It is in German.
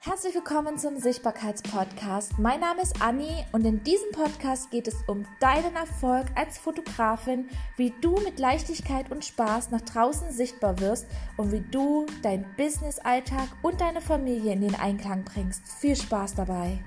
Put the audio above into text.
Herzlich willkommen zum Sichtbarkeitspodcast. Mein Name ist Anni und in diesem Podcast geht es um deinen Erfolg als Fotografin, wie du mit Leichtigkeit und Spaß nach draußen sichtbar wirst und wie du dein Business-Alltag und deine Familie in den Einklang bringst. Viel Spaß dabei!